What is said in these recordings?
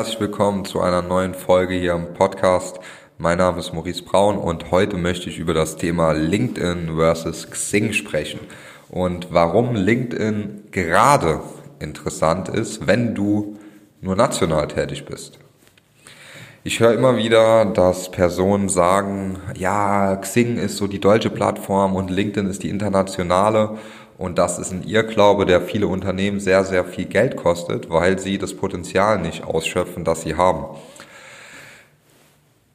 Herzlich willkommen zu einer neuen Folge hier im Podcast. Mein Name ist Maurice Braun und heute möchte ich über das Thema LinkedIn versus Xing sprechen und warum LinkedIn gerade interessant ist, wenn du nur national tätig bist. Ich höre immer wieder, dass Personen sagen, ja, Xing ist so die deutsche Plattform und LinkedIn ist die internationale und das ist ein Irrglaube, der viele Unternehmen sehr, sehr viel Geld kostet, weil sie das Potenzial nicht ausschöpfen, das sie haben.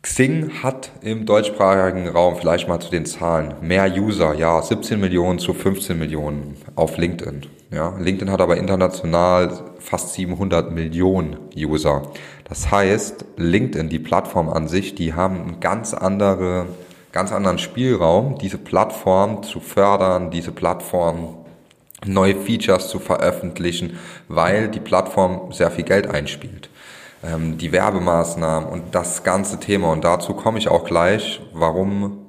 Xing hat im deutschsprachigen Raum, vielleicht mal zu den Zahlen, mehr User, ja, 17 Millionen zu 15 Millionen auf LinkedIn. Ja, LinkedIn hat aber international fast 700 Millionen User. Das heißt, LinkedIn, die Plattform an sich, die haben einen ganz andere ganz anderen Spielraum, diese Plattform zu fördern, diese Plattform neue Features zu veröffentlichen, weil die Plattform sehr viel Geld einspielt. Ähm, die Werbemaßnahmen und das ganze Thema. Und dazu komme ich auch gleich, warum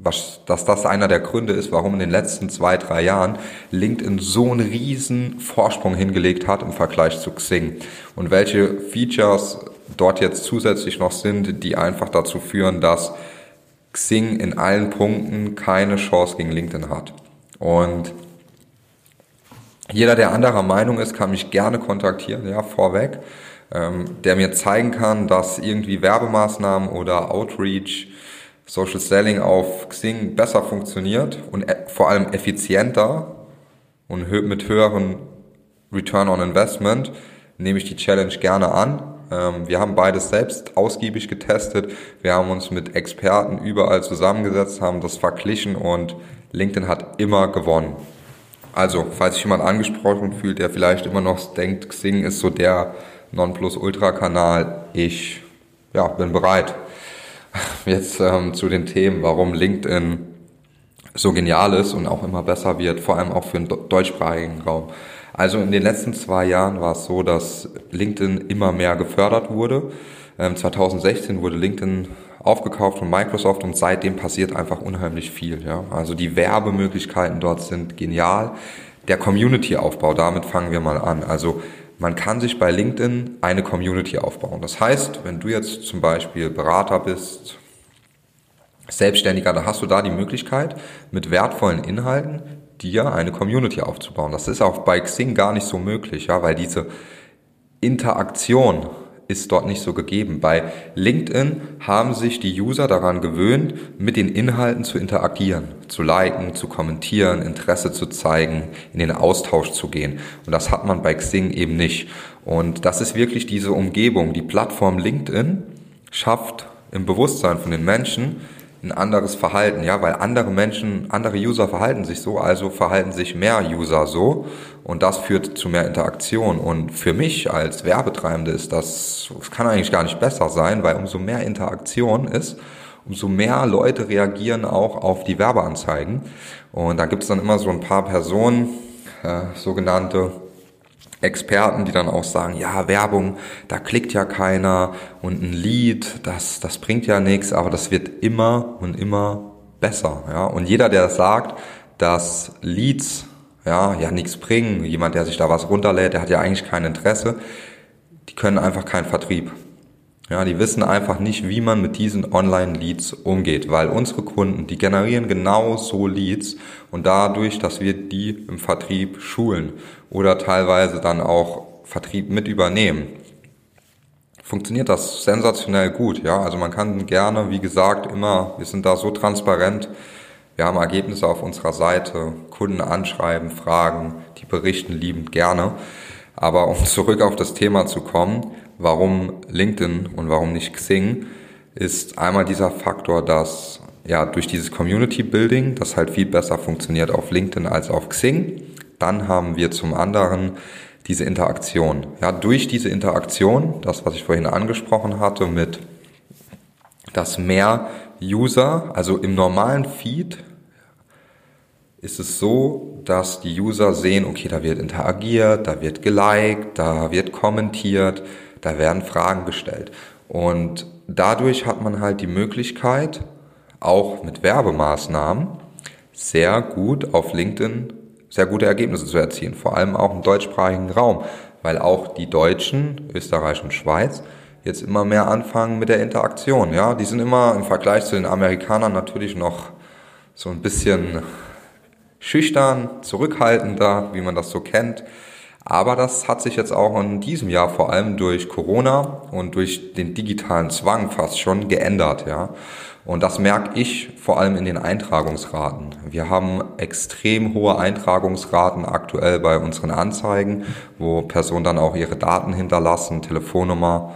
was, dass das einer der Gründe ist, warum in den letzten zwei, drei Jahren LinkedIn so einen riesen Vorsprung hingelegt hat im Vergleich zu Xing und welche Features dort jetzt zusätzlich noch sind, die einfach dazu führen, dass Xing in allen Punkten keine Chance gegen LinkedIn hat. Und jeder, der anderer Meinung ist, kann mich gerne kontaktieren, ja, vorweg, der mir zeigen kann, dass irgendwie Werbemaßnahmen oder Outreach, Social Selling auf Xing besser funktioniert und e vor allem effizienter und mit höheren Return on Investment, nehme ich die Challenge gerne an. Ähm, wir haben beides selbst ausgiebig getestet. Wir haben uns mit Experten überall zusammengesetzt, haben das verglichen und LinkedIn hat immer gewonnen. Also, falls sich jemand angesprochen fühlt, der vielleicht immer noch denkt, Xing ist so der Nonplusultra-Kanal, ich ja, bin bereit. Jetzt ähm, zu den Themen, warum LinkedIn so genial ist und auch immer besser wird, vor allem auch für den deutschsprachigen Raum. Also in den letzten zwei Jahren war es so, dass LinkedIn immer mehr gefördert wurde. 2016 ähm, wurde LinkedIn aufgekauft von Microsoft und seitdem passiert einfach unheimlich viel. Ja? Also die Werbemöglichkeiten dort sind genial. Der Community-Aufbau, damit fangen wir mal an. Also man kann sich bei LinkedIn eine Community aufbauen. Das heißt, wenn du jetzt zum Beispiel Berater bist, Selbstständiger, dann hast du da die Möglichkeit, mit wertvollen Inhalten dir eine Community aufzubauen. Das ist auch bei Xing gar nicht so möglich, ja, weil diese Interaktion ist dort nicht so gegeben. Bei LinkedIn haben sich die User daran gewöhnt, mit den Inhalten zu interagieren, zu liken, zu kommentieren, Interesse zu zeigen, in den Austausch zu gehen. Und das hat man bei Xing eben nicht. Und das ist wirklich diese Umgebung. Die Plattform LinkedIn schafft im Bewusstsein von den Menschen ein anderes Verhalten, ja, weil andere Menschen, andere User verhalten sich so, also verhalten sich mehr User so und das führt zu mehr Interaktion. Und für mich als Werbetreibende ist das, das kann eigentlich gar nicht besser sein, weil umso mehr Interaktion ist, umso mehr Leute reagieren auch auf die Werbeanzeigen. Und da gibt es dann immer so ein paar Personen, äh, sogenannte Experten, die dann auch sagen, ja, Werbung, da klickt ja keiner und ein Lied, das, das bringt ja nichts, aber das wird immer und immer besser. Ja? Und jeder, der sagt, dass Leads ja, ja nichts bringen, jemand, der sich da was runterlädt, der hat ja eigentlich kein Interesse, die können einfach keinen Vertrieb. Ja, die wissen einfach nicht, wie man mit diesen Online-Leads umgeht, weil unsere Kunden, die generieren genau so Leads und dadurch, dass wir die im Vertrieb schulen oder teilweise dann auch Vertrieb mit übernehmen, funktioniert das sensationell gut. Ja, also man kann gerne, wie gesagt, immer, wir sind da so transparent, wir haben Ergebnisse auf unserer Seite, Kunden anschreiben, fragen, die berichten liebend gerne. Aber um zurück auf das Thema zu kommen, warum LinkedIn und warum nicht Xing, ist einmal dieser Faktor, dass ja durch dieses Community Building, das halt viel besser funktioniert auf LinkedIn als auf Xing. Dann haben wir zum anderen diese Interaktion. Ja, durch diese Interaktion, das was ich vorhin angesprochen hatte mit dass mehr User, also im normalen Feed ist es so, dass die User sehen, okay, da wird interagiert, da wird geliked, da wird kommentiert, da werden Fragen gestellt. Und dadurch hat man halt die Möglichkeit, auch mit Werbemaßnahmen sehr gut auf LinkedIn sehr gute Ergebnisse zu erzielen, vor allem auch im deutschsprachigen Raum, weil auch die Deutschen, Österreich und Schweiz jetzt immer mehr anfangen mit der Interaktion. Ja, die sind immer im Vergleich zu den Amerikanern natürlich noch so ein bisschen schüchtern, zurückhaltender, wie man das so kennt. Aber das hat sich jetzt auch in diesem Jahr vor allem durch Corona und durch den digitalen Zwang fast schon geändert, ja. Und das merke ich vor allem in den Eintragungsraten. Wir haben extrem hohe Eintragungsraten aktuell bei unseren Anzeigen, wo Personen dann auch ihre Daten hinterlassen, Telefonnummer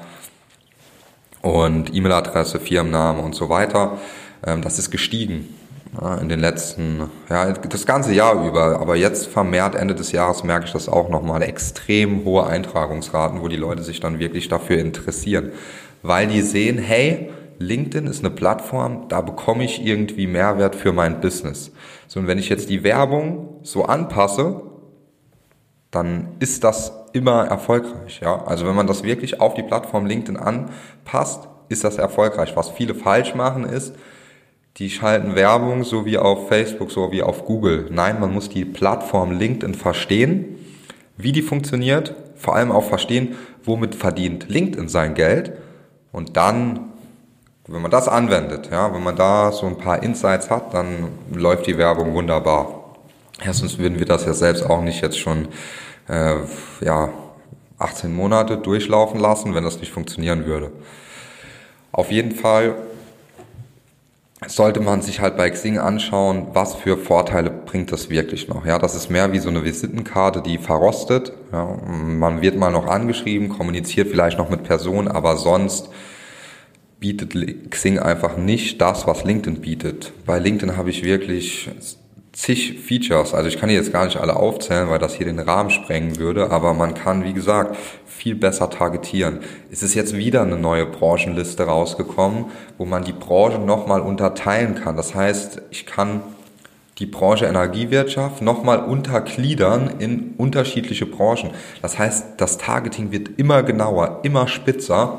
und E-Mail-Adresse, Firmenname und so weiter. Ähm, das ist gestiegen in den letzten, ja, das ganze Jahr über. Aber jetzt vermehrt Ende des Jahres merke ich das auch nochmal. Extrem hohe Eintragungsraten, wo die Leute sich dann wirklich dafür interessieren. Weil die sehen, hey, LinkedIn ist eine Plattform, da bekomme ich irgendwie Mehrwert für mein Business. So, und wenn ich jetzt die Werbung so anpasse, dann ist das immer erfolgreich, ja. Also wenn man das wirklich auf die Plattform LinkedIn anpasst, ist das erfolgreich. Was viele falsch machen ist, die schalten Werbung so wie auf Facebook, so wie auf Google. Nein, man muss die Plattform LinkedIn verstehen, wie die funktioniert, vor allem auch verstehen, womit verdient LinkedIn sein Geld und dann, wenn man das anwendet, ja, wenn man da so ein paar Insights hat, dann läuft die Werbung wunderbar. Erstens würden wir das ja selbst auch nicht jetzt schon äh, ja 18 Monate durchlaufen lassen, wenn das nicht funktionieren würde. Auf jeden Fall sollte man sich halt bei Xing anschauen, was für Vorteile bringt das wirklich noch. Ja, das ist mehr wie so eine Visitenkarte, die verrostet. Ja, man wird mal noch angeschrieben, kommuniziert vielleicht noch mit Personen, aber sonst bietet Xing einfach nicht das, was LinkedIn bietet. Bei LinkedIn habe ich wirklich zig Features. Also ich kann die jetzt gar nicht alle aufzählen, weil das hier den Rahmen sprengen würde, aber man kann, wie gesagt, viel besser targetieren. Es ist jetzt wieder eine neue Branchenliste rausgekommen, wo man die Branchen nochmal unterteilen kann. Das heißt, ich kann die Branche Energiewirtschaft nochmal untergliedern in unterschiedliche Branchen. Das heißt, das Targeting wird immer genauer, immer spitzer.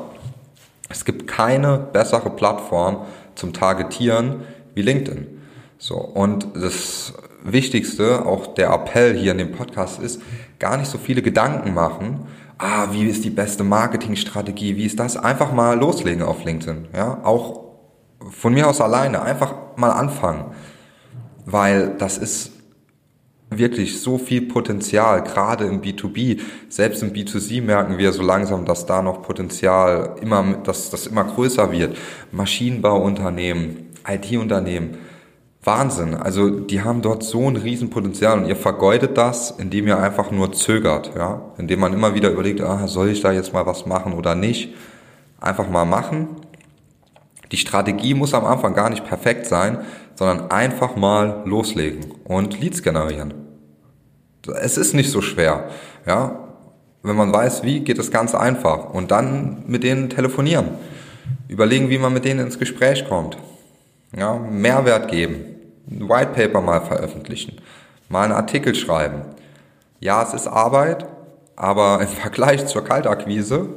Es gibt keine bessere Plattform zum Targetieren wie LinkedIn. So, und das Wichtigste, auch der Appell hier in dem Podcast ist, gar nicht so viele Gedanken machen, ah, wie ist die beste Marketingstrategie, wie ist das? Einfach mal loslegen auf LinkedIn, ja, auch von mir aus alleine, einfach mal anfangen, weil das ist wirklich so viel Potenzial, gerade im B2B, selbst im B2C merken wir so langsam, dass da noch Potenzial immer, dass das immer größer wird. Maschinenbauunternehmen, IT-Unternehmen, Wahnsinn. Also die haben dort so ein Riesenpotenzial und ihr vergeudet das, indem ihr einfach nur zögert, ja, indem man immer wieder überlegt, ah, soll ich da jetzt mal was machen oder nicht? Einfach mal machen. Die Strategie muss am Anfang gar nicht perfekt sein, sondern einfach mal loslegen und Leads generieren. Es ist nicht so schwer, ja. Wenn man weiß, wie, geht es ganz einfach und dann mit denen telefonieren. Überlegen, wie man mit denen ins Gespräch kommt. Ja, Mehrwert geben, ein White Paper mal veröffentlichen, mal einen Artikel schreiben. Ja, es ist Arbeit, aber im Vergleich zur Kaltakquise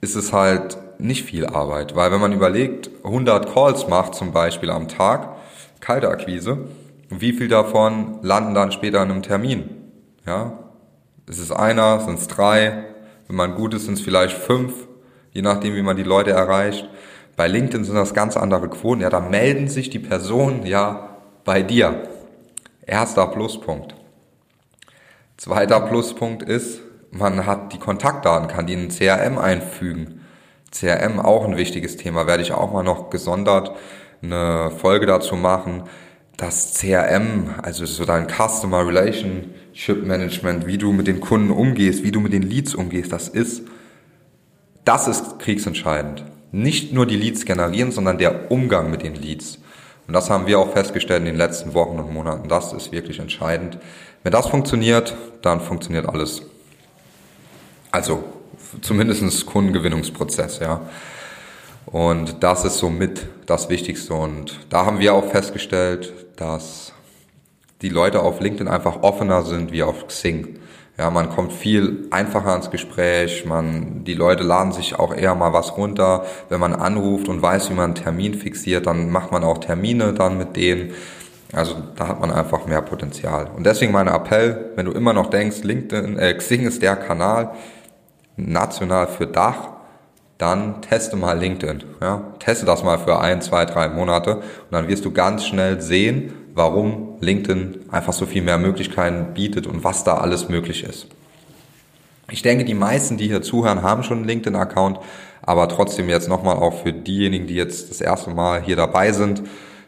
ist es halt nicht viel Arbeit, weil wenn man überlegt, 100 Calls macht zum Beispiel am Tag, Kaltakquise, wie viel davon landen dann später in einem Termin? Ja, ist es einer, sind es drei, wenn man gut ist, sind es vielleicht fünf, je nachdem, wie man die Leute erreicht. Bei LinkedIn sind das ganz andere Quoten. Ja, da melden sich die Personen ja bei dir. Erster Pluspunkt. Zweiter Pluspunkt ist, man hat die Kontaktdaten, kann die in ein CRM einfügen. CRM auch ein wichtiges Thema, werde ich auch mal noch gesondert eine Folge dazu machen. Das CRM, also so dein Customer Relationship Management, wie du mit den Kunden umgehst, wie du mit den Leads umgehst, das ist, das ist kriegsentscheidend nicht nur die Leads generieren, sondern der Umgang mit den Leads. Und das haben wir auch festgestellt in den letzten Wochen und Monaten. Das ist wirklich entscheidend. Wenn das funktioniert, dann funktioniert alles. Also zumindestens Kundengewinnungsprozess, ja. Und das ist somit das Wichtigste. Und da haben wir auch festgestellt, dass die Leute auf LinkedIn einfach offener sind wie auf Xing. Ja, man kommt viel einfacher ins Gespräch, man, die Leute laden sich auch eher mal was runter. Wenn man anruft und weiß, wie man einen Termin fixiert, dann macht man auch Termine dann mit denen. Also da hat man einfach mehr Potenzial. Und deswegen mein Appell, wenn du immer noch denkst, LinkedIn, äh, Xing ist der Kanal national für Dach, dann teste mal LinkedIn. Ja? Teste das mal für ein, zwei, drei Monate und dann wirst du ganz schnell sehen, warum LinkedIn einfach so viel mehr Möglichkeiten bietet und was da alles möglich ist. Ich denke, die meisten, die hier zuhören, haben schon einen LinkedIn-Account, aber trotzdem jetzt nochmal auch für diejenigen, die jetzt das erste Mal hier dabei sind,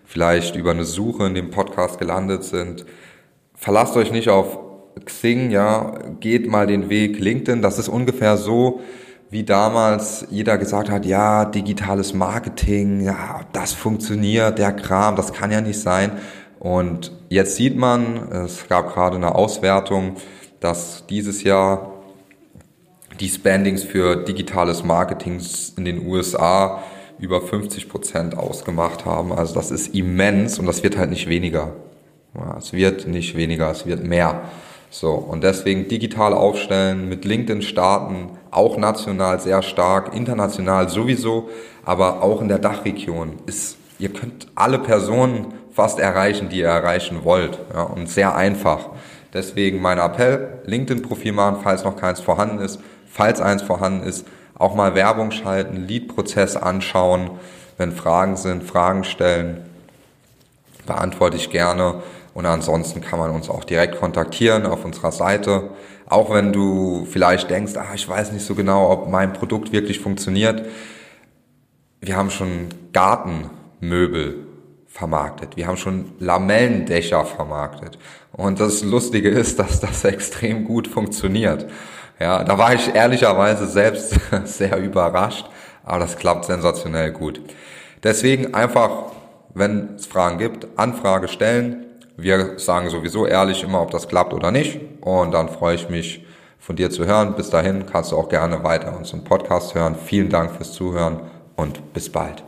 vielleicht über eine Suche in dem Podcast gelandet sind, verlasst euch nicht auf Xing, ja, geht mal den Weg LinkedIn. Das ist ungefähr so, wie damals jeder gesagt hat, ja, digitales Marketing, ja, das funktioniert, der Kram, das kann ja nicht sein. Und jetzt sieht man, es gab gerade eine Auswertung, dass dieses Jahr die Spendings für digitales Marketing in den USA über 50 Prozent ausgemacht haben. Also das ist immens und das wird halt nicht weniger. Es wird nicht weniger, es wird mehr. So, und deswegen digital aufstellen, mit LinkedIn starten, auch national sehr stark, international sowieso, aber auch in der Dachregion ist, ihr könnt alle Personen fast erreichen, die ihr erreichen wollt. Ja, und sehr einfach. Deswegen mein Appell, LinkedIn-Profil machen, falls noch keins vorhanden ist. Falls eins vorhanden ist, auch mal Werbung schalten, Lead-Prozess anschauen. Wenn Fragen sind, Fragen stellen, beantworte ich gerne. Und ansonsten kann man uns auch direkt kontaktieren auf unserer Seite. Auch wenn du vielleicht denkst, ah, ich weiß nicht so genau, ob mein Produkt wirklich funktioniert. Wir haben schon Gartenmöbel vermarktet. Wir haben schon Lamellendächer vermarktet. Und das Lustige ist, dass das extrem gut funktioniert. Ja, da war ich ehrlicherweise selbst sehr überrascht, aber das klappt sensationell gut. Deswegen einfach, wenn es Fragen gibt, Anfrage stellen. Wir sagen sowieso ehrlich immer, ob das klappt oder nicht. Und dann freue ich mich, von dir zu hören. Bis dahin kannst du auch gerne weiter unseren Podcast hören. Vielen Dank fürs Zuhören und bis bald.